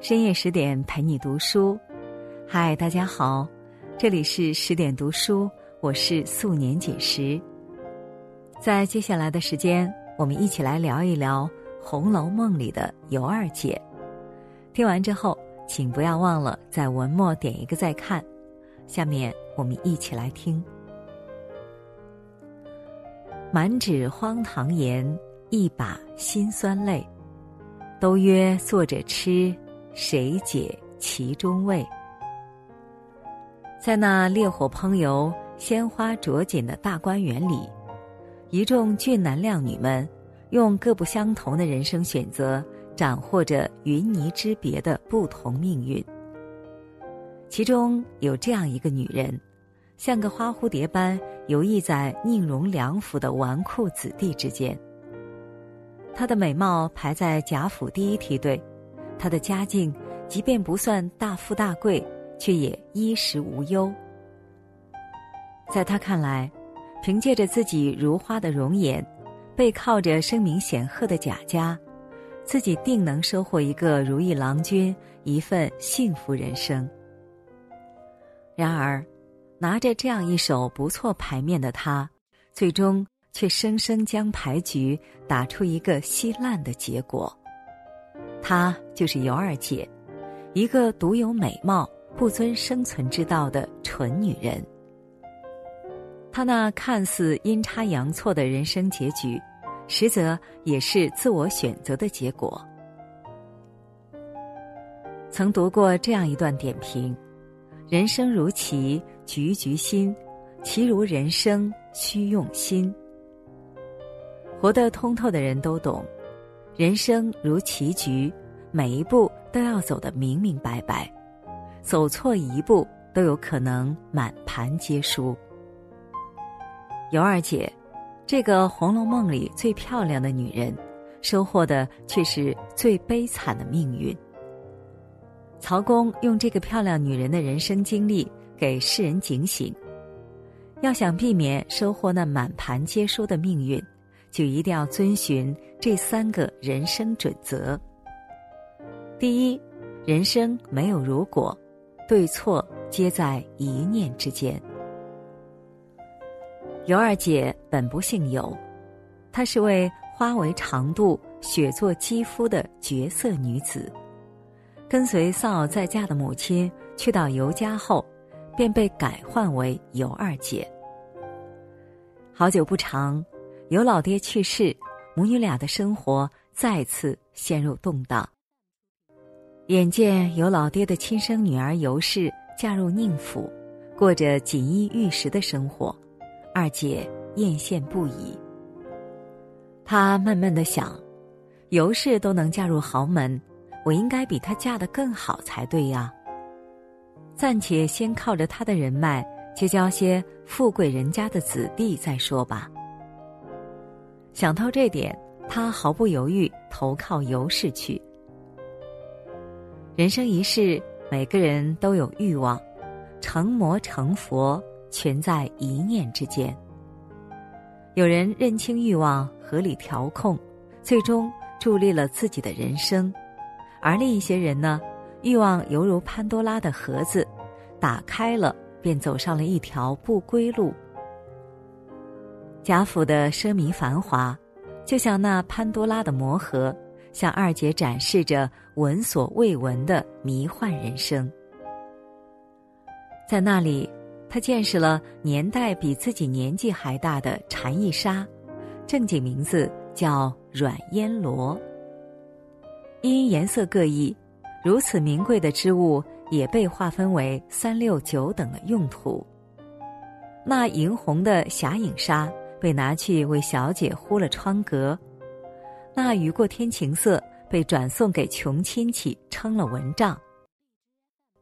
深夜十点陪你读书，嗨，大家好，这里是十点读书，我是素年锦时。在接下来的时间，我们一起来聊一聊《红楼梦》里的尤二姐。听完之后，请不要忘了在文末点一个再看。下面我们一起来听：满纸荒唐言，一把辛酸泪。都约作者吃，谁解其中味？在那烈火烹油、鲜花着锦的大观园里，一众俊男靓女们用各不相同的人生选择，斩获着云泥之别的不同命运。其中有这样一个女人，像个花蝴蝶般游弋在宁荣两府的纨绔子弟之间。她的美貌排在贾府第一梯队，她的家境即便不算大富大贵，却也衣食无忧。在他看来，凭借着自己如花的容颜，背靠着声名显赫的贾家，自己定能收获一个如意郎君，一份幸福人生。然而，拿着这样一手不错牌面的他，最终。却生生将牌局打出一个稀烂的结果。她就是尤二姐，一个独有美貌、不遵生存之道的蠢女人。她那看似阴差阳错的人生结局，实则也是自我选择的结果。曾读过这样一段点评：“人生如棋，局局新；棋如人生，需用心。”活得通透的人都懂，人生如棋局，每一步都要走得明明白白，走错一步都有可能满盘皆输。尤二姐，这个《红楼梦》里最漂亮的女人，收获的却是最悲惨的命运。曹公用这个漂亮女人的人生经历给世人警醒：要想避免收获那满盘皆输的命运。就一定要遵循这三个人生准则。第一，人生没有如果，对错皆在一念之间。尤二姐本不姓尤，她是位花为长度、雪作肌肤的绝色女子。跟随丧偶在家的母亲去到尤家后，便被改换为尤二姐。好久不长。尤老爹去世，母女俩的生活再次陷入动荡。眼见有老爹的亲生女儿尤氏嫁入宁府，过着锦衣玉食的生活，二姐艳羡不已。她闷闷的想：尤氏都能嫁入豪门，我应该比她嫁得更好才对呀。暂且先靠着她的人脉结交些富贵人家的子弟再说吧。想到这点，他毫不犹豫投靠尤氏去。人生一世，每个人都有欲望，成魔成佛全在一念之间。有人认清欲望，合理调控，最终助力了自己的人生；而另一些人呢，欲望犹如潘多拉的盒子，打开了便走上了一条不归路。贾府的奢靡繁华，就像那潘多拉的魔盒，向二姐展示着闻所未闻的迷幻人生。在那里，她见识了年代比自己年纪还大的蝉翼纱，正经名字叫软烟罗。因颜色各异，如此名贵的织物也被划分为三六九等的用途。那银红的霞影纱。被拿去为小姐糊了窗格，那雨过天晴色被转送给穷亲戚撑了蚊帐。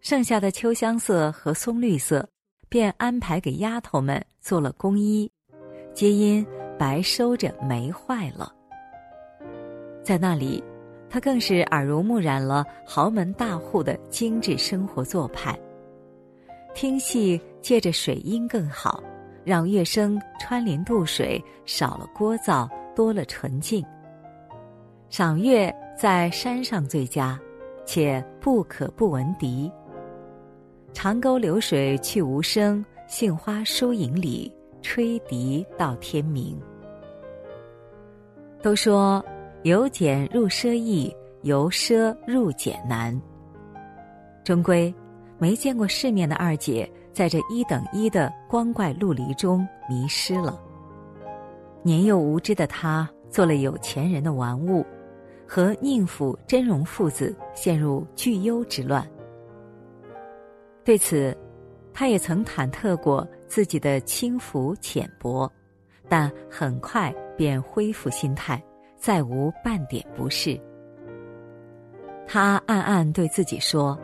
剩下的秋香色和松绿色，便安排给丫头们做了工衣，皆因白收着没坏了。在那里，他更是耳濡目染了豪门大户的精致生活做派。听戏借着水音更好。让乐声穿林渡水，少了聒噪，多了纯净。赏月在山上最佳，且不可不闻笛。长沟流水去无声，杏花疏影里，吹笛到天明。都说由俭入奢易，由奢入俭难。终归，没见过世面的二姐，在这一等一的光怪陆离中迷失了。年幼无知的他，做了有钱人的玩物，和宁府真容父子陷入巨优之乱。对此，他也曾忐忑过自己的轻浮浅薄，但很快便恢复心态，再无半点不适。他暗暗对自己说：“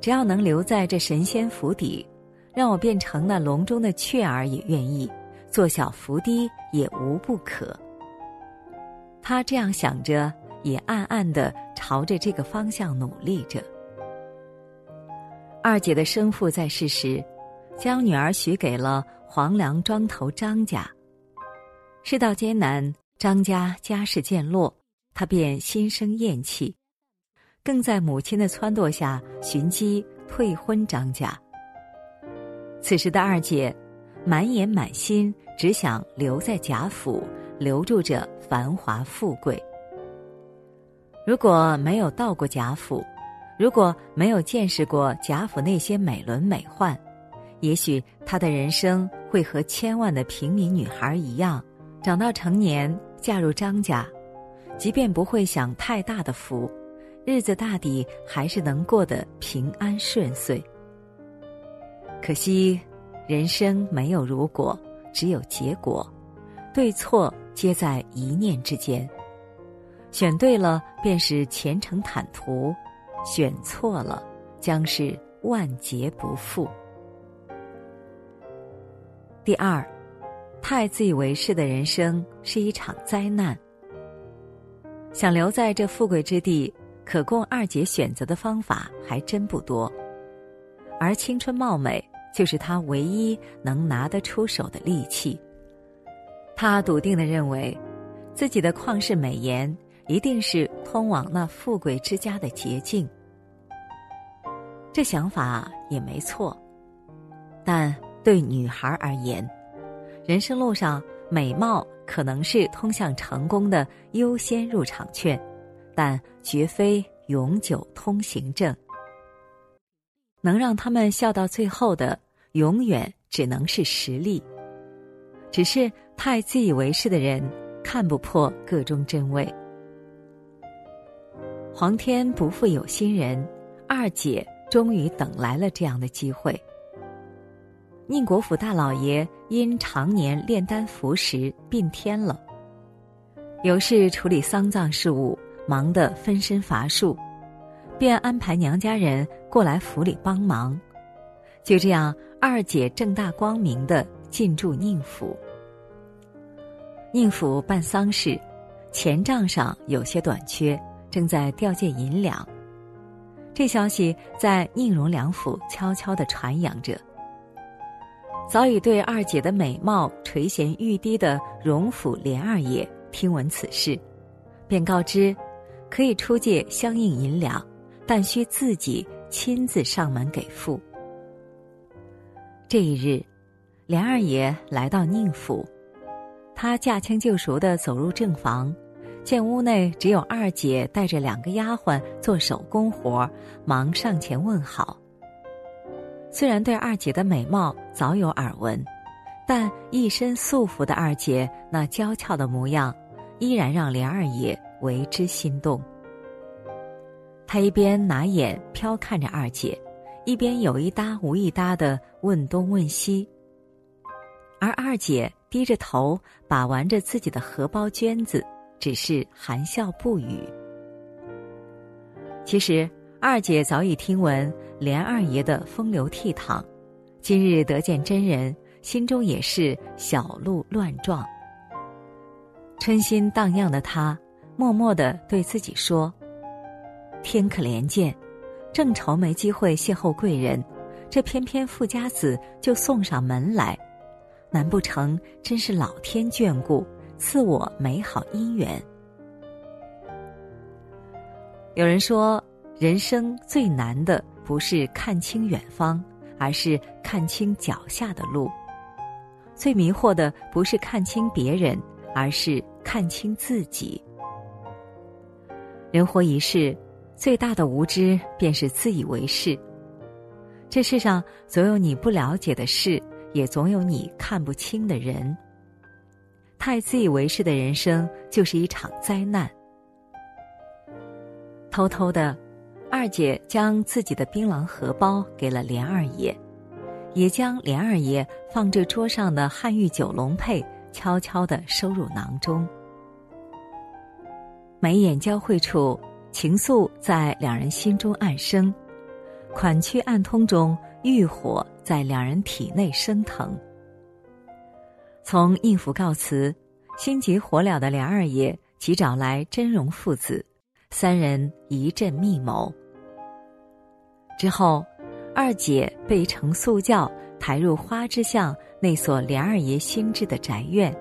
只要能留在这神仙府邸，让我变成那笼中的雀儿也愿意，做小伏低也无不可。”他这样想着，也暗暗的朝着这个方向努力着。二姐的生父在世时，将女儿许给了黄梁庄头张家。世道艰难，张家家世渐落，他便心生厌弃，更在母亲的撺掇下寻机退婚张家。此时的二姐，满眼满心只想留在贾府，留住着繁华富贵。如果没有到过贾府，如果没有见识过贾府那些美轮美奂，也许她的人生会和千万的平民女孩一样，长到成年嫁入张家，即便不会享太大的福，日子大抵还是能过得平安顺遂。可惜，人生没有如果，只有结果，对错皆在一念之间。选对了，便是前程坦途。选错了，将是万劫不复。第二，太自以为是的人生是一场灾难。想留在这富贵之地，可供二姐选择的方法还真不多，而青春貌美就是他唯一能拿得出手的利器。他笃定的认为，自己的旷世美颜。一定是通往那富贵之家的捷径。这想法也没错，但对女孩而言，人生路上美貌可能是通向成功的优先入场券，但绝非永久通行证。能让他们笑到最后的，永远只能是实力。只是太自以为是的人，看不破个中真伪。皇天不负有心人，二姐终于等来了这样的机会。宁国府大老爷因常年炼丹服食病天了，有事处理丧葬事务，忙得分身乏术，便安排娘家人过来府里帮忙。就这样，二姐正大光明的进驻宁府。宁府办丧事，钱账上有些短缺。正在调借银两，这消息在宁荣两府悄悄的传扬着。早已对二姐的美貌垂涎欲滴的荣府连二爷听闻此事，便告知可以出借相应银两，但需自己亲自上门给付。这一日，连二爷来到宁府，他驾轻就熟的走入正房。见屋内只有二姐带着两个丫鬟做手工活，忙上前问好。虽然对二姐的美貌早有耳闻，但一身素服的二姐那娇俏的模样，依然让连二爷为之心动。他一边拿眼飘看着二姐，一边有一搭无一搭的问东问西，而二姐低着头把玩着自己的荷包绢子。只是含笑不语。其实二姐早已听闻连二爷的风流倜傥，今日得见真人，心中也是小鹿乱撞。春心荡漾的她，默默的对自己说：“天可怜见，正愁没机会邂逅贵人，这偏偏富家子就送上门来，难不成真是老天眷顾？”赐我美好姻缘。有人说，人生最难的不是看清远方，而是看清脚下的路；最迷惑的不是看清别人，而是看清自己。人活一世，最大的无知便是自以为是。这世上总有你不了解的事，也总有你看不清的人。太自以为是的人生，就是一场灾难。偷偷的，二姐将自己的槟榔荷包给了连二爷，也将连二爷放这桌上的汉玉九龙佩悄悄的收入囊中。眉眼交汇处，情愫在两人心中暗生。款曲暗通中，欲火在两人体内升腾。从应府告辞，心急火燎的梁二爷即找来真容父子，三人一阵密谋。之后，二姐被乘素轿抬入花之巷那所梁二爷新置的宅院，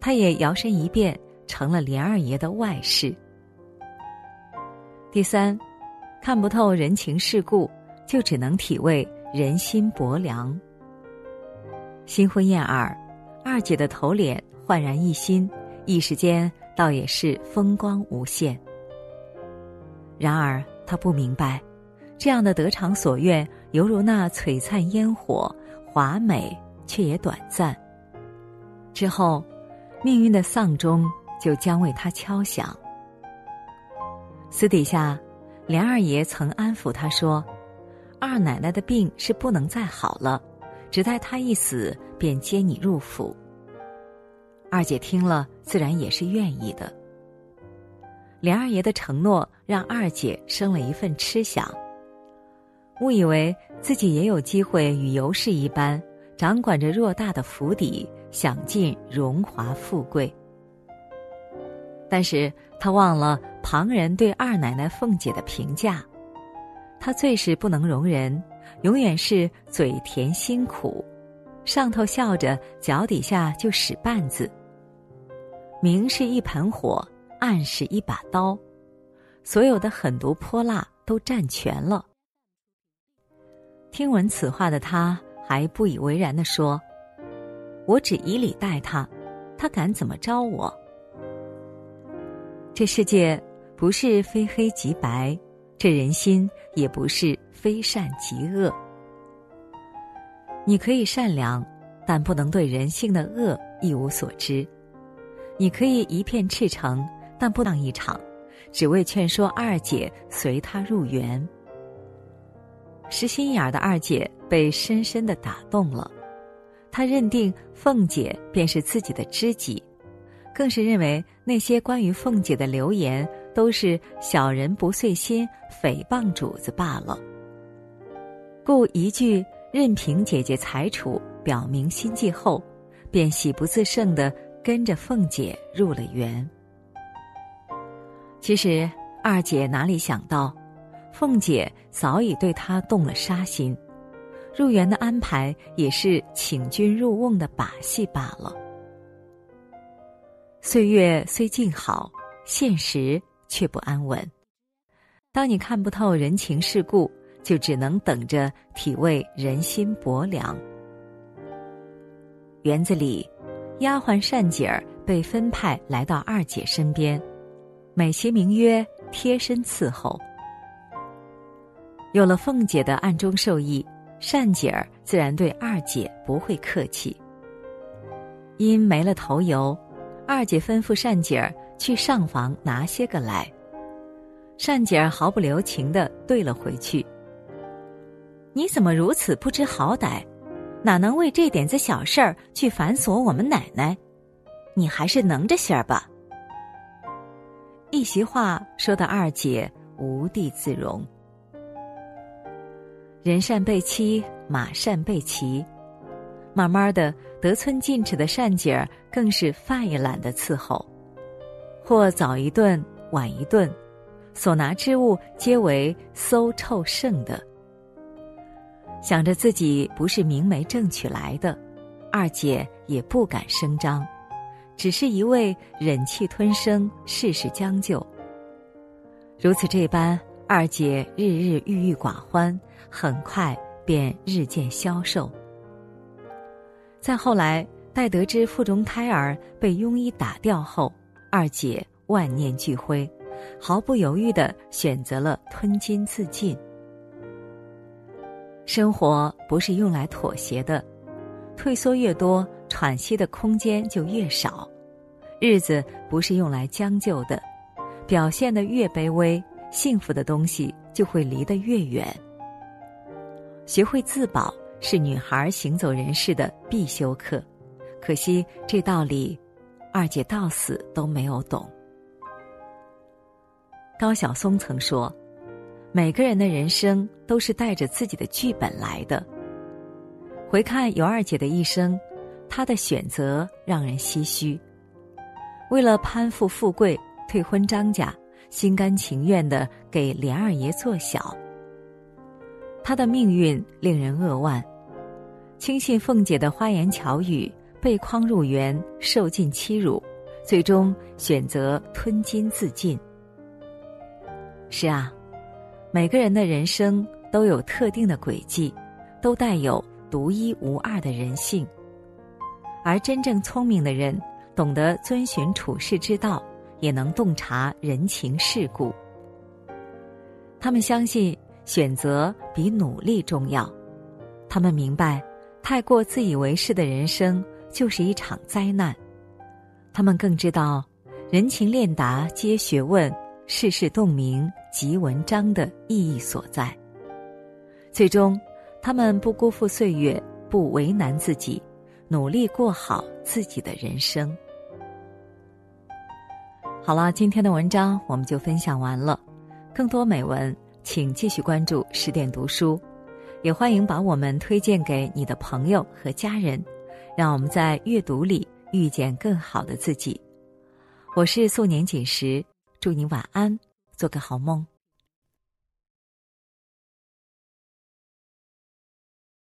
他也摇身一变成了梁二爷的外室。第三。看不透人情世故，就只能体味人心薄凉。新婚燕尔，二姐的头脸焕然一新，一时间倒也是风光无限。然而她不明白，这样的得偿所愿，犹如那璀璨烟火，华美却也短暂。之后，命运的丧钟就将为她敲响。私底下。梁二爷曾安抚他说：“二奶奶的病是不能再好了，只待她一死，便接你入府。”二姐听了，自然也是愿意的。梁二爷的承诺让二姐生了一份痴想，误以为自己也有机会与尤氏一般，掌管着偌大的府邸，享尽荣华富贵。但是他忘了。旁人对二奶奶凤姐的评价，她最是不能容人，永远是嘴甜心苦，上头笑着，脚底下就使绊子。明是一盆火，暗是一把刀，所有的狠毒泼辣都占全了。听闻此话的他，还不以为然的说：“我只以礼待他，他敢怎么招我？这世界。”不是非黑即白，这人心也不是非善即恶。你可以善良，但不能对人性的恶一无所知；你可以一片赤诚，但不当一场，只为劝说二姐随他入园。实心眼儿的二姐被深深的打动了，她认定凤姐便是自己的知己，更是认为那些关于凤姐的流言。都是小人不遂心，诽谤主子罢了。故一句“任凭姐姐裁处”，表明心迹后，便喜不自胜的跟着凤姐入了园。其实二姐哪里想到，凤姐早已对她动了杀心，入园的安排也是请君入瓮的把戏罢了。岁月虽静好，现实。却不安稳。当你看不透人情世故，就只能等着体味人心薄凉。园子里，丫鬟善姐儿被分派来到二姐身边，美其名曰贴身伺候。有了凤姐的暗中授意，善姐儿自然对二姐不会客气。因没了头油，二姐吩咐善姐儿。去上房拿些个来。善姐儿毫不留情的对了回去。你怎么如此不知好歹？哪能为这点子小事儿去反锁我们奶奶？你还是能着些儿吧。一席话说的二姐无地自容。人善被欺，马善被骑。慢慢的，得寸进尺的善姐儿更是饭也懒得伺候。或早一顿，晚一顿，所拿之物皆为馊臭剩的。想着自己不是明媒正娶来的，二姐也不敢声张，只是一味忍气吞声，事事将就。如此这般，二姐日日郁郁寡欢，很快便日渐消瘦。再后来，待得知腹中胎儿被庸医打掉后，二姐万念俱灰，毫不犹豫的选择了吞金自尽。生活不是用来妥协的，退缩越多，喘息的空间就越少；日子不是用来将就的，表现的越卑微，幸福的东西就会离得越远。学会自保是女孩行走人世的必修课，可惜这道理，二姐到死都没有懂。高晓松曾说。每个人的人生都是带着自己的剧本来的。回看尤二姐的一生，她的选择让人唏嘘。为了攀附富贵，退婚张家，心甘情愿的给连二爷做小。她的命运令人扼腕。轻信凤姐的花言巧语，被诓入园，受尽欺辱，最终选择吞金自尽。是啊。每个人的人生都有特定的轨迹，都带有独一无二的人性。而真正聪明的人，懂得遵循处世之道，也能洞察人情世故。他们相信选择比努力重要，他们明白，太过自以为是的人生就是一场灾难。他们更知道，人情练达皆学问，世事洞明。即文章的意义所在。最终，他们不辜负岁月，不为难自己，努力过好自己的人生。好了，今天的文章我们就分享完了。更多美文，请继续关注十点读书，也欢迎把我们推荐给你的朋友和家人，让我们在阅读里遇见更好的自己。我是素年锦时，祝你晚安。做个好梦。